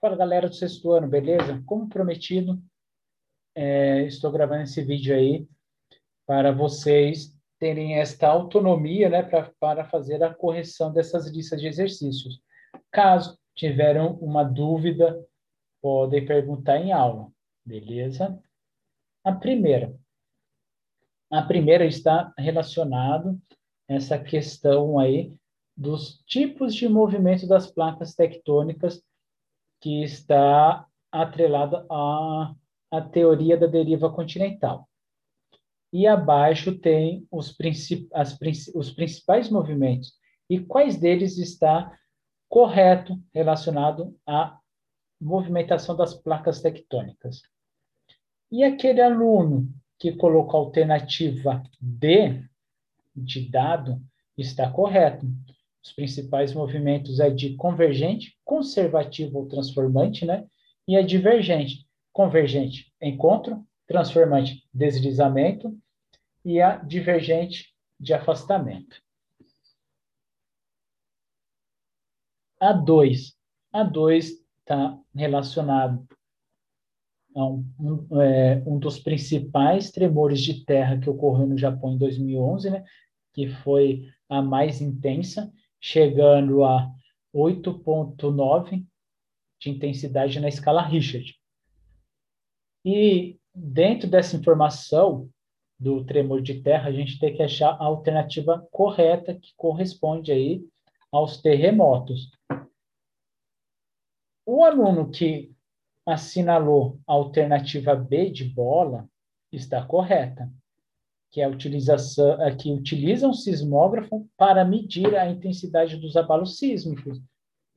Fala galera do sexto ano, beleza? Como prometido, é, estou gravando esse vídeo aí para vocês terem esta autonomia né, pra, para fazer a correção dessas listas de exercícios. Caso tiverem uma dúvida, podem perguntar em aula, beleza? A primeira. A primeira está relacionado essa questão aí dos tipos de movimento das placas tectônicas que está atrelada à, à teoria da deriva continental. E abaixo tem os, princip, as, os principais movimentos e quais deles está correto relacionado à movimentação das placas tectônicas. E aquele aluno que colocou a alternativa D de dado está correto. Os principais movimentos é de convergente, conservativo ou transformante, né? E a divergente, convergente, encontro, transformante, deslizamento e a divergente de afastamento. A 2. A 2 está relacionado a um, um, é, um, dos principais tremores de terra que ocorreu no Japão em 2011, né? Que foi a mais intensa chegando a 8.9 de intensidade na escala Richard. E dentro dessa informação do tremor de terra, a gente tem que achar a alternativa correta que corresponde aí aos terremotos. O aluno que assinalou a alternativa B de bola está correta que é utilização, que utiliza um sismógrafo para medir a intensidade dos abalos sísmicos.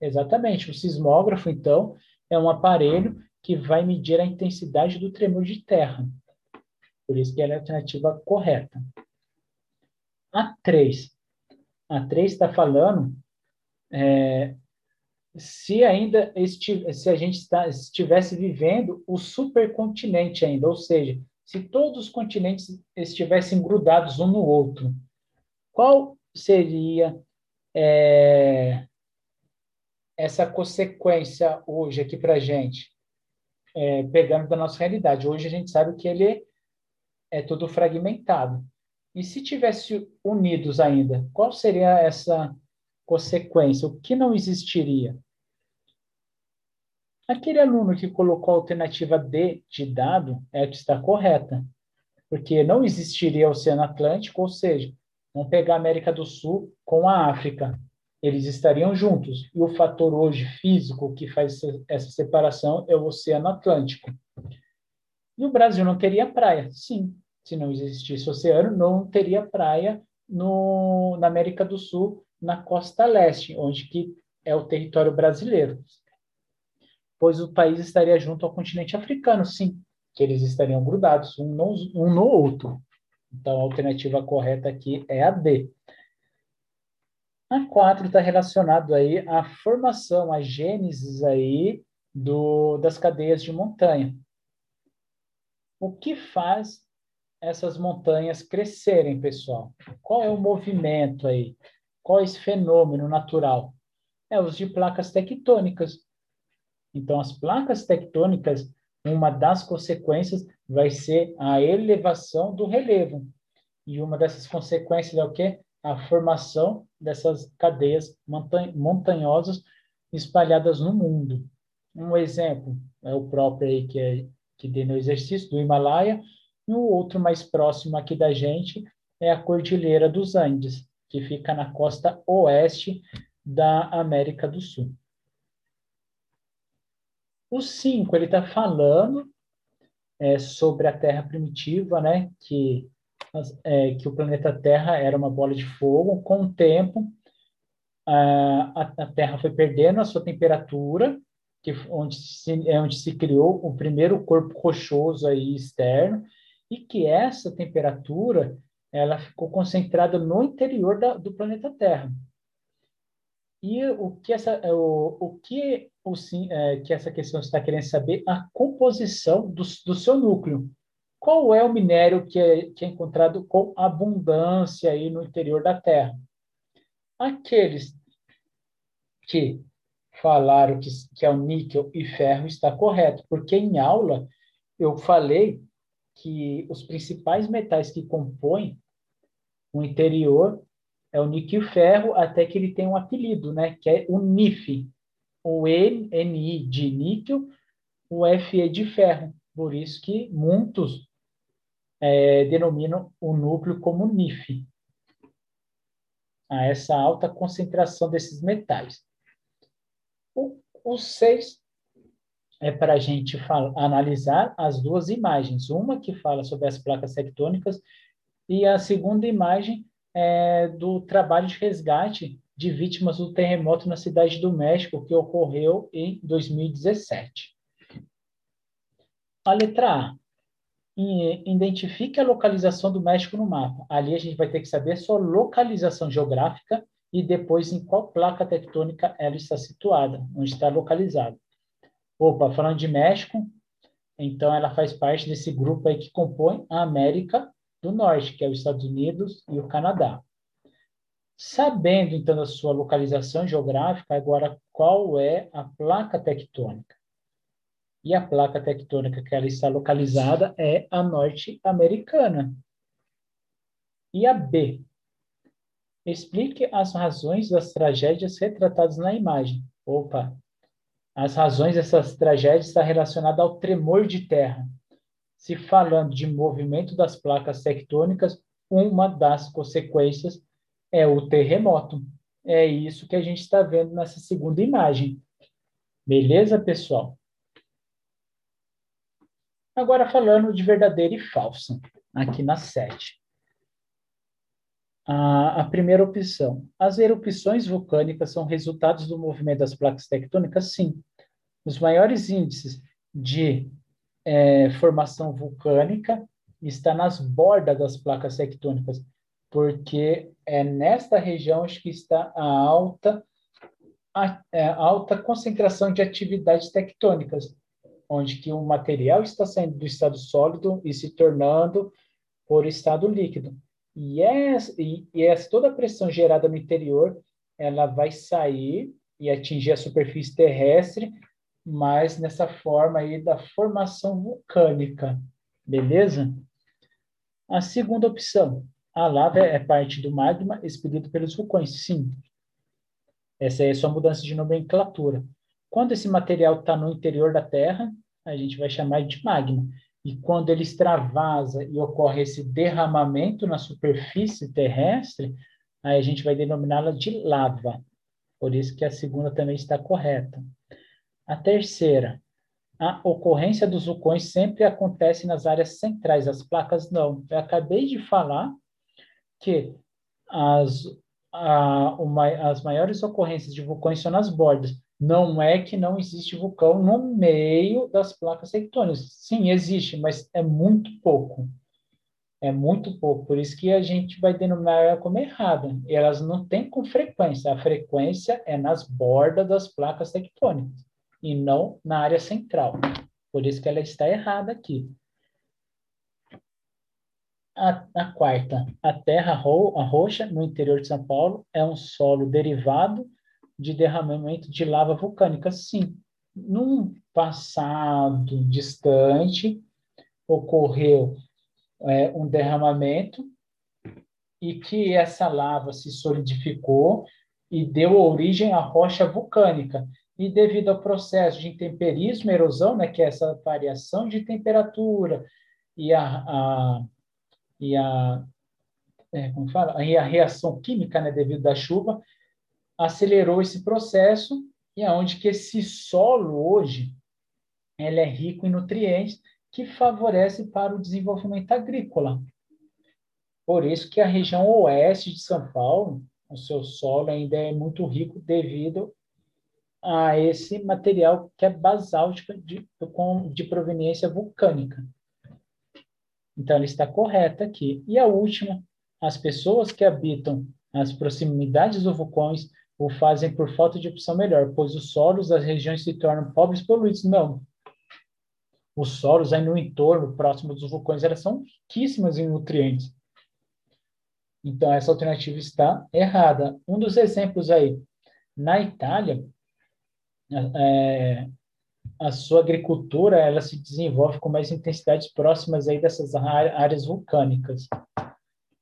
Exatamente, o sismógrafo, então, é um aparelho que vai medir a intensidade do tremor de terra. Por isso que é a alternativa correta. A 3. A 3 está falando é, se ainda estiv se a gente está, estivesse vivendo o supercontinente ainda, ou seja, se todos os continentes estivessem grudados um no outro, qual seria é, essa consequência hoje aqui para a gente, é, pegando da nossa realidade? Hoje a gente sabe que ele é tudo fragmentado. E se tivesse unidos ainda, qual seria essa consequência? O que não existiria? Aquele aluno que colocou a alternativa D de dado é a que está correta, porque não existiria Oceano Atlântico, ou seja, vamos pegar a América do Sul com a África, eles estariam juntos. E o fator hoje físico que faz essa separação é o Oceano Atlântico. E o Brasil não teria praia? Sim. Se não existisse oceano, não teria praia no, na América do Sul, na costa leste, onde que é o território brasileiro pois o país estaria junto ao continente africano, sim, que eles estariam grudados um no, um no outro. Então, a alternativa correta aqui é a D. A 4 está relacionado aí à formação, à gênesis aí do, das cadeias de montanha. O que faz essas montanhas crescerem, pessoal? Qual é o movimento aí? Qual é esse fenômeno natural? É os de placas tectônicas. Então, as placas tectônicas, uma das consequências vai ser a elevação do relevo. E uma dessas consequências é o quê? A formação dessas cadeias montanhosas espalhadas no mundo. Um exemplo é o próprio aí que, é, que no exercício do Himalaia, e o outro mais próximo aqui da gente é a Cordilheira dos Andes, que fica na costa oeste da América do Sul. O 5, ele está falando é, sobre a Terra primitiva, né? Que, é, que o planeta Terra era uma bola de fogo. Com o tempo, a, a Terra foi perdendo a sua temperatura, que, onde, se, é onde se criou o primeiro corpo rochoso aí externo, e que essa temperatura ela ficou concentrada no interior da, do planeta Terra. E o que essa, o, o que ou sim, é, que essa questão está querendo saber a composição do, do seu núcleo. Qual é o minério que é, que é encontrado com abundância aí no interior da Terra? Aqueles que falaram que, que é o níquel e ferro está correto, porque em aula eu falei que os principais metais que compõem o interior é o níquel e ferro, até que ele tem um apelido, né, que é o NIF, o NI de níquel, o Fe de ferro. Por isso que muitos é, denominam o núcleo como NIF, a essa alta concentração desses metais. O, o 6 é para a gente analisar as duas imagens, uma que fala sobre as placas tectônicas e a segunda imagem é do trabalho de resgate de vítimas do terremoto na cidade do México, que ocorreu em 2017. A letra A. Identifique a localização do México no mapa. Ali a gente vai ter que saber sua localização geográfica e depois em qual placa tectônica ela está situada, onde está localizada. Opa, falando de México, então ela faz parte desse grupo aí que compõe a América do Norte, que é os Estados Unidos e o Canadá. Sabendo, então, da sua localização geográfica, agora qual é a placa tectônica? E a placa tectônica que ela está localizada é a norte-americana. E a B? Explique as razões das tragédias retratadas na imagem. Opa! As razões dessas tragédias estão relacionadas ao tremor de terra, se falando de movimento das placas tectônicas, uma das consequências é o terremoto. É isso que a gente está vendo nessa segunda imagem. Beleza, pessoal? Agora falando de verdadeira e falsa, aqui na 7. A, a, primeira opção. As erupções vulcânicas são resultados do movimento das placas tectônicas? Sim. Os maiores índices de é, formação vulcânica está nas bordas das placas tectônicas, porque é nesta região que está a alta, a, é, a alta concentração de atividades tectônicas, onde que o material está saindo do estado sólido e se tornando por estado líquido. E, essa, e, e toda a pressão gerada no interior, ela vai sair e atingir a superfície terrestre, mas nessa forma aí da formação vulcânica, beleza? A segunda opção, a lava é parte do magma expelido pelos vulcões, sim. Essa é sua mudança de nomenclatura. Quando esse material está no interior da Terra, a gente vai chamar de magma. E quando ele extravasa e ocorre esse derramamento na superfície terrestre, aí a gente vai denominá-la de lava. Por isso que a segunda também está correta. A terceira, a ocorrência dos vulcões sempre acontece nas áreas centrais, as placas não. Eu acabei de falar que as, a, uma, as maiores ocorrências de vulcões são nas bordas. Não é que não existe vulcão no meio das placas tectônicas. Sim, existe, mas é muito pouco. É muito pouco. Por isso que a gente vai denominar ela como errada. Elas não têm com frequência. A frequência é nas bordas das placas tectônicas e não na área central. Por isso que ela está errada aqui. A, a quarta, a terra ro, a roxa, no interior de São Paulo, é um solo derivado de derramamento de lava vulcânica. Sim, num passado distante, ocorreu é, um derramamento e que essa lava se solidificou e deu origem à rocha vulcânica e devido ao processo de intemperismo, erosão, né, que é essa variação de temperatura e a, a e a é, como fala, e a reação química, né, devido à chuva, acelerou esse processo e aonde que esse solo hoje ele é rico em nutrientes que favorece para o desenvolvimento agrícola. Por isso que a região oeste de São Paulo, o seu solo ainda é muito rico devido a esse material que é basáltico de, de proveniência vulcânica. Então, ele está correto aqui. E a última, as pessoas que habitam as proximidades dos vulcões o fazem por falta de opção melhor, pois os solos das regiões se tornam pobres e poluídos. Não. Os solos aí no entorno, próximo dos vulcões, elas são riquíssimas em nutrientes. Então, essa alternativa está errada. Um dos exemplos aí, na Itália, é, a sua agricultura ela se desenvolve com mais intensidades próximas aí dessas áreas vulcânicas.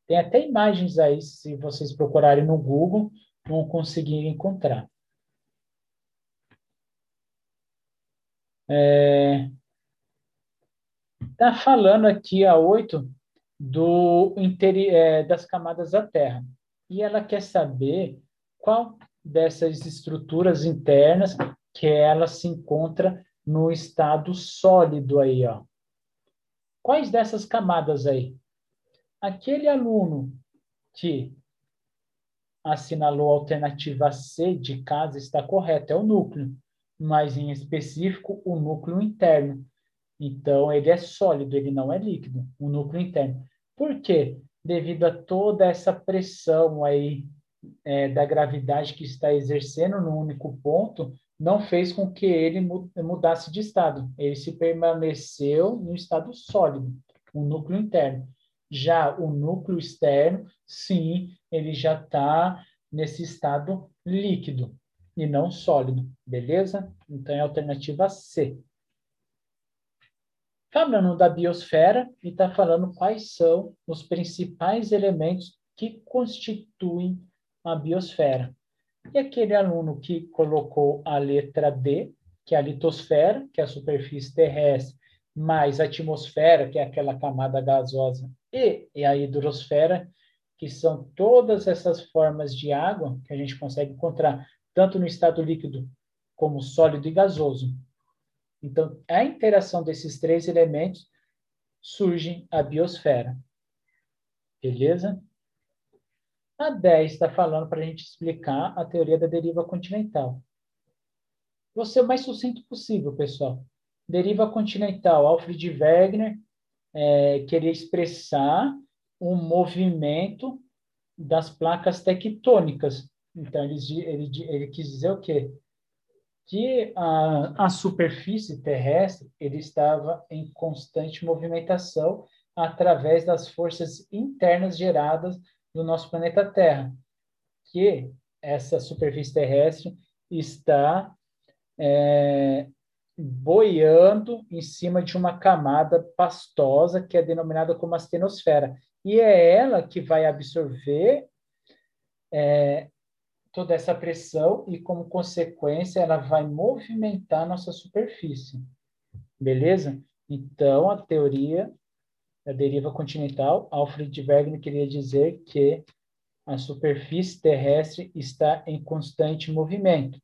Tem até imagens aí, se vocês procurarem no Google, vão conseguir encontrar. É, tá falando aqui a 8 do é, das camadas da Terra. E ela quer saber qual dessas estruturas internas que ela se encontra no estado sólido aí, ó. Quais dessas camadas aí? Aquele aluno que assinalou a alternativa C de casa está correto, é o núcleo, mas em específico o núcleo interno. Então, ele é sólido, ele não é líquido, o núcleo interno. Por quê? Devido a toda essa pressão aí é, da gravidade que está exercendo no único ponto, não fez com que ele mudasse de estado. Ele se permaneceu no estado sólido, o núcleo interno. Já o núcleo externo, sim, ele já está nesse estado líquido e não sólido, beleza? Então é a alternativa C. Falando da biosfera e está falando quais são os principais elementos que constituem a biosfera. E aquele aluno que colocou a letra D, que é a litosfera, que é a superfície terrestre, mais a atmosfera, que é aquela camada gasosa, e, e a hidrosfera, que são todas essas formas de água que a gente consegue encontrar tanto no estado líquido como sólido e gasoso. Então, a interação desses três elementos surge a biosfera. Beleza? A 10 está falando para a gente explicar a teoria da deriva continental. Vou ser o mais sucinto possível, pessoal. Deriva continental, Alfred Wegener é, queria expressar um movimento das placas tectônicas. Então, ele, ele, ele quis dizer o quê? Que a, a superfície terrestre ele estava em constante movimentação através das forças internas geradas do nosso planeta Terra, que essa superfície terrestre está é, boiando em cima de uma camada pastosa que é denominada como astenosfera. E é ela que vai absorver é, toda essa pressão e, como consequência, ela vai movimentar nossa superfície. Beleza? Então, a teoria da deriva continental, Alfred Wegener queria dizer que a superfície terrestre está em constante movimento.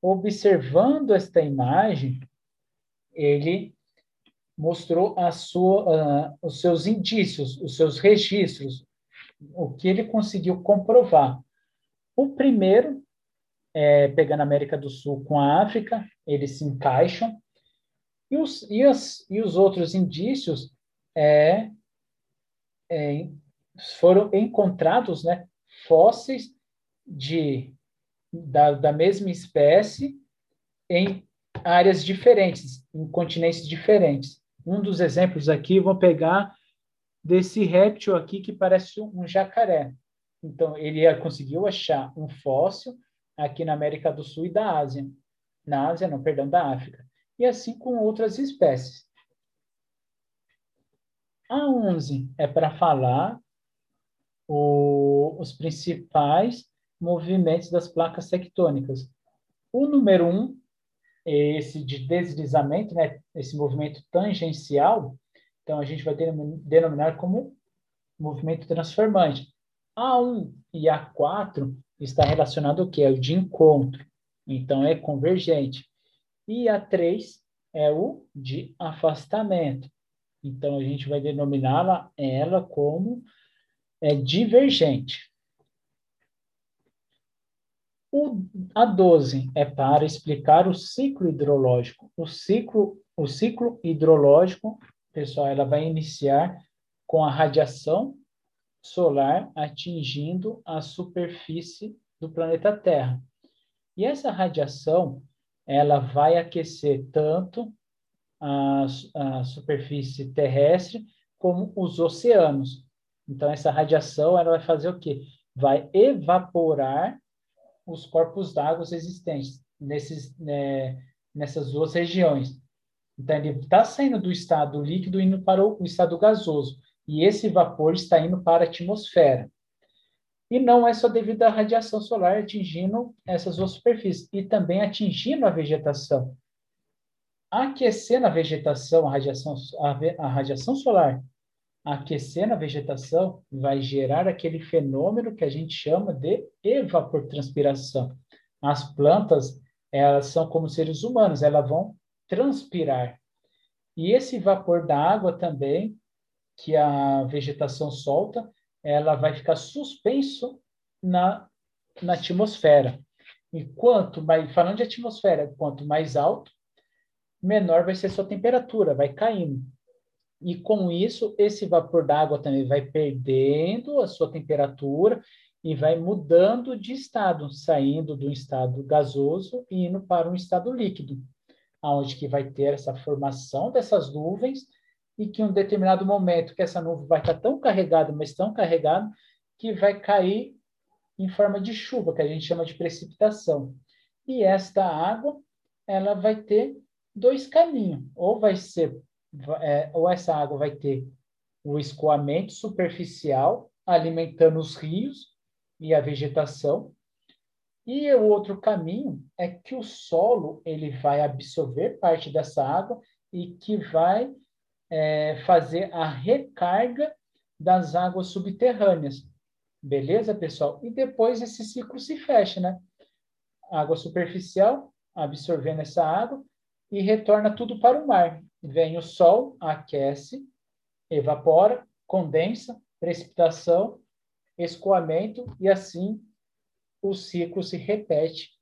Observando esta imagem, ele mostrou sua, uh, os seus indícios, os seus registros, o que ele conseguiu comprovar. O primeiro, é, pegando a América do Sul com a África, eles se encaixam, e os, e, as, e os outros indícios é, é, foram encontrados né, fósseis de, da, da mesma espécie em áreas diferentes, em continentes diferentes. Um dos exemplos aqui, vou pegar desse réptil aqui que parece um jacaré. Então, ele conseguiu achar um fóssil aqui na América do Sul e da Ásia. Na Ásia, não, perdão, da África. E assim com outras espécies. A 11 é para falar o, os principais movimentos das placas tectônicas. O número 1 é esse de deslizamento, né, esse movimento tangencial, então a gente vai denominar como movimento transformante. A1 e A4 está relacionado ao que? É o de encontro, então é convergente. E A3 é o de afastamento. Então, a gente vai denominá-la ela como é, divergente. O, a 12 é para explicar o ciclo hidrológico. O ciclo, o ciclo hidrológico, pessoal, ela vai iniciar com a radiação solar atingindo a superfície do planeta Terra. E essa radiação, ela vai aquecer tanto a, a superfície terrestre como os oceanos. Então, essa radiação ela vai fazer o quê? Vai evaporar os corpos d'água existentes. nesses, né, nessas duas regiões. Então, ele está saindo do estado líquido indo para o estado gasoso, e esse vapor está indo para a atmosfera. E não é só devido à radiação solar atingindo essas duas superfícies, e também atingindo a vegetação. Aquecendo a vegetação, a radiação, a, a radiação solar, aquecendo a vegetação, vai gerar aquele fenômeno que a gente chama de evapotranspiração. As plantas, elas são como seres humanos, elas vão transpirar. E esse vapor da água também, que a vegetação solta, ela vai ficar suspenso na, na atmosfera. E quanto mais, falando de atmosfera, quanto mais alto, menor vai ser sua temperatura, vai caindo. E com isso, esse vapor d'água também vai perdendo a sua temperatura e vai mudando de estado, saindo do estado gasoso e indo para um estado líquido, aonde que vai ter essa formação dessas nuvens e que em um determinado momento que essa nuvem vai estar tão carregada, mas tão carregada, que vai cair em forma de chuva, que a gente chama de precipitação. E esta água, ela vai ter dois caminhos. Ou vai ser, é, ou essa água vai ter o escoamento superficial, alimentando os rios e a vegetação. E o outro caminho é que o solo ele vai absorver parte dessa água e que vai é, fazer a recarga das águas subterrâneas. Beleza, pessoal? E depois esse ciclo se fecha, né? Água superficial absorvendo essa água e retorna tudo para o mar. Vem o sol, aquece, evapora, condensa, precipitação, escoamento e assim o ciclo se repete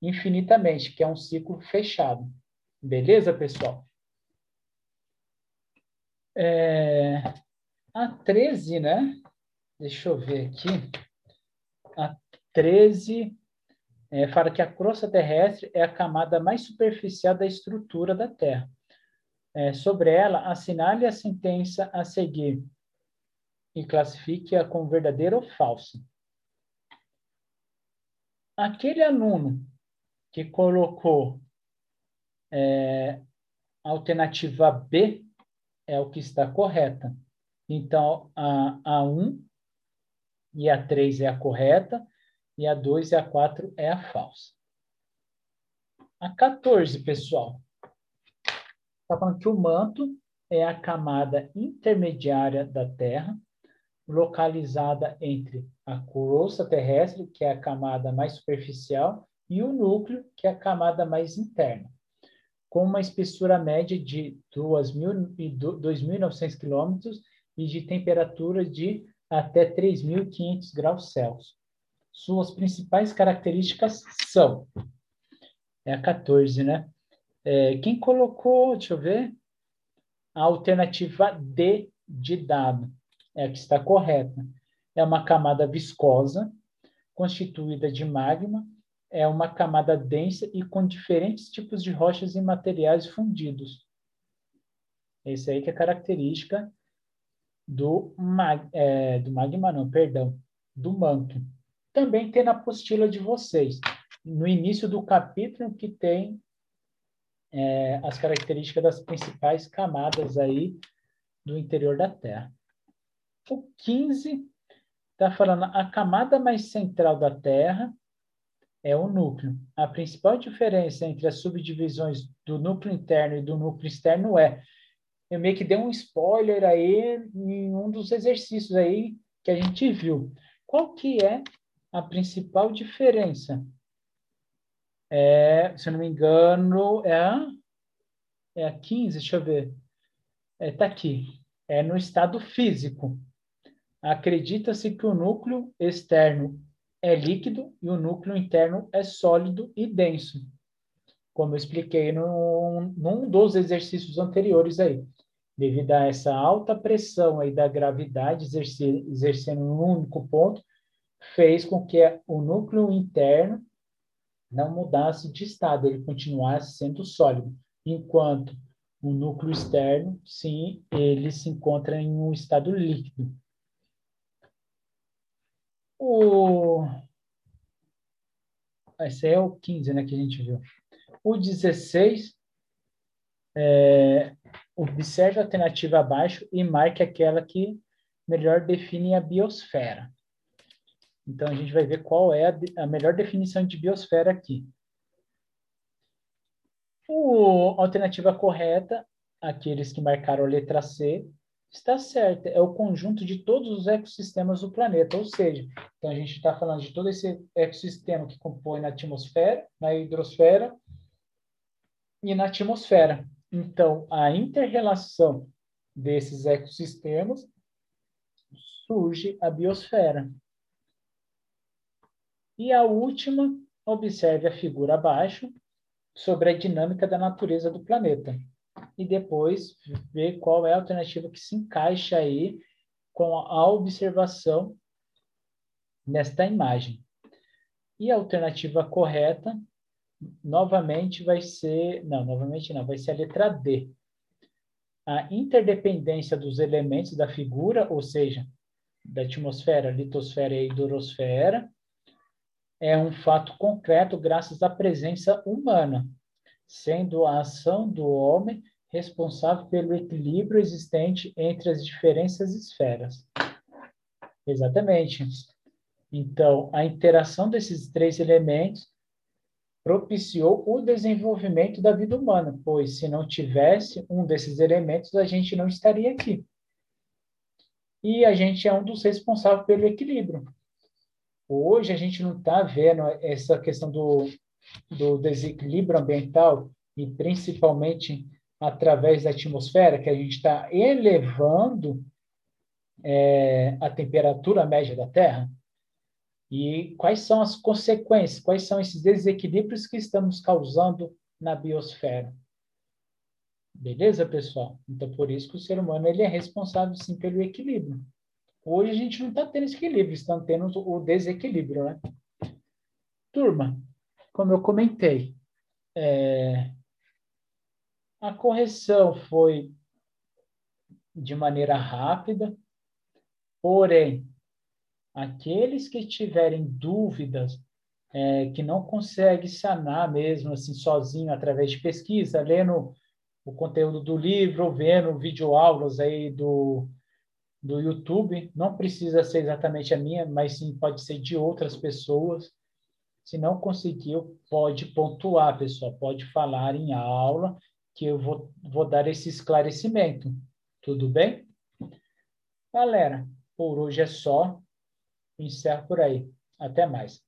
infinitamente, que é um ciclo fechado. Beleza, pessoal? É, a 13, né? Deixa eu ver aqui. A 13 é, fala que a crosta terrestre é a camada mais superficial da estrutura da Terra. É, sobre ela, assinale a sentença a seguir e classifique-a como verdadeira ou falsa. Aquele aluno que colocou é, a alternativa B é o que está correta. Então, a A1 e a 3 é a correta, e a 2 e a 4 é a falsa. A 14, pessoal. Está falando que o manto é a camada intermediária da Terra, localizada entre a crosta terrestre, que é a camada mais superficial, e o núcleo, que é a camada mais interna com uma espessura média de 2.900 quilômetros e de temperatura de até 3.500 graus Celsius. Suas principais características são, é a 14, né? É, quem colocou, deixa eu ver, a alternativa D de dado, é a que está correta. É uma camada viscosa, constituída de magma, é uma camada densa e com diferentes tipos de rochas e materiais fundidos. Esse aí que é característica do, mag, é, do magma, não, perdão, do manto. Também tem na apostila de vocês, no início do capítulo que tem é, as características das principais camadas aí do interior da Terra. O 15 está falando a camada mais central da Terra é o núcleo. A principal diferença entre as subdivisões do núcleo interno e do núcleo externo é, eu meio que dei um spoiler aí em um dos exercícios aí que a gente viu. Qual que é a principal diferença? É, se eu não me engano, é a, é a 15, deixa eu ver. É, tá aqui. É no estado físico. Acredita-se que o núcleo externo é líquido e o núcleo interno é sólido e denso, como eu expliquei no, num dos exercícios anteriores aí. Devido a essa alta pressão aí da gravidade exercer, exercendo um único ponto, fez com que o núcleo interno não mudasse de estado, ele continuasse sendo sólido, enquanto o núcleo externo, sim, ele se encontra em um estado líquido. O... esse é o 15, né, que a gente viu. O 16, é, observe a alternativa abaixo e marque aquela que melhor define a biosfera. Então, a gente vai ver qual é a, a melhor definição de biosfera aqui. A alternativa correta, aqueles que marcaram a letra C, está certa. É o conjunto de todos os ecossistemas do planeta. Ou seja, então a gente está falando de todo esse ecossistema que compõe na atmosfera, na hidrosfera e na atmosfera. Então, a interrelação desses ecossistemas surge a biosfera. E a última, observe a figura abaixo, sobre a dinâmica da natureza do planeta. E depois ver qual é a alternativa que se encaixa aí com a observação nesta imagem. E a alternativa correta, novamente, vai ser. Não, novamente não, vai ser a letra D. A interdependência dos elementos da figura, ou seja, da atmosfera, litosfera e hidrosfera, é um fato concreto graças à presença humana, sendo a ação do homem responsável pelo equilíbrio existente entre as diferentes esferas. Exatamente. Então, a interação desses três elementos propiciou o desenvolvimento da vida humana, pois se não tivesse um desses elementos, a gente não estaria aqui. E a gente é um dos responsáveis pelo equilíbrio. Hoje a gente não está vendo essa questão do, do desequilíbrio ambiental e principalmente através da atmosfera, que a gente está elevando é, a temperatura média da Terra. E quais são as consequências, quais são esses desequilíbrios que estamos causando na biosfera? Beleza, pessoal? Então, por isso que o ser humano ele é responsável, sim, pelo equilíbrio. Hoje a gente não está tendo esse equilíbrio, estamos tendo o desequilíbrio, né? Turma, como eu comentei, é, a correção foi de maneira rápida, porém, aqueles que tiverem dúvidas, é, que não conseguem sanar mesmo assim sozinho através de pesquisa, lendo o conteúdo do livro, vendo videoaulas aí do do YouTube, não precisa ser exatamente a minha, mas sim pode ser de outras pessoas. Se não conseguiu, pode pontuar, pessoal, pode falar em aula, que eu vou, vou dar esse esclarecimento. Tudo bem? Galera, por hoje é só. Encerro por aí. Até mais.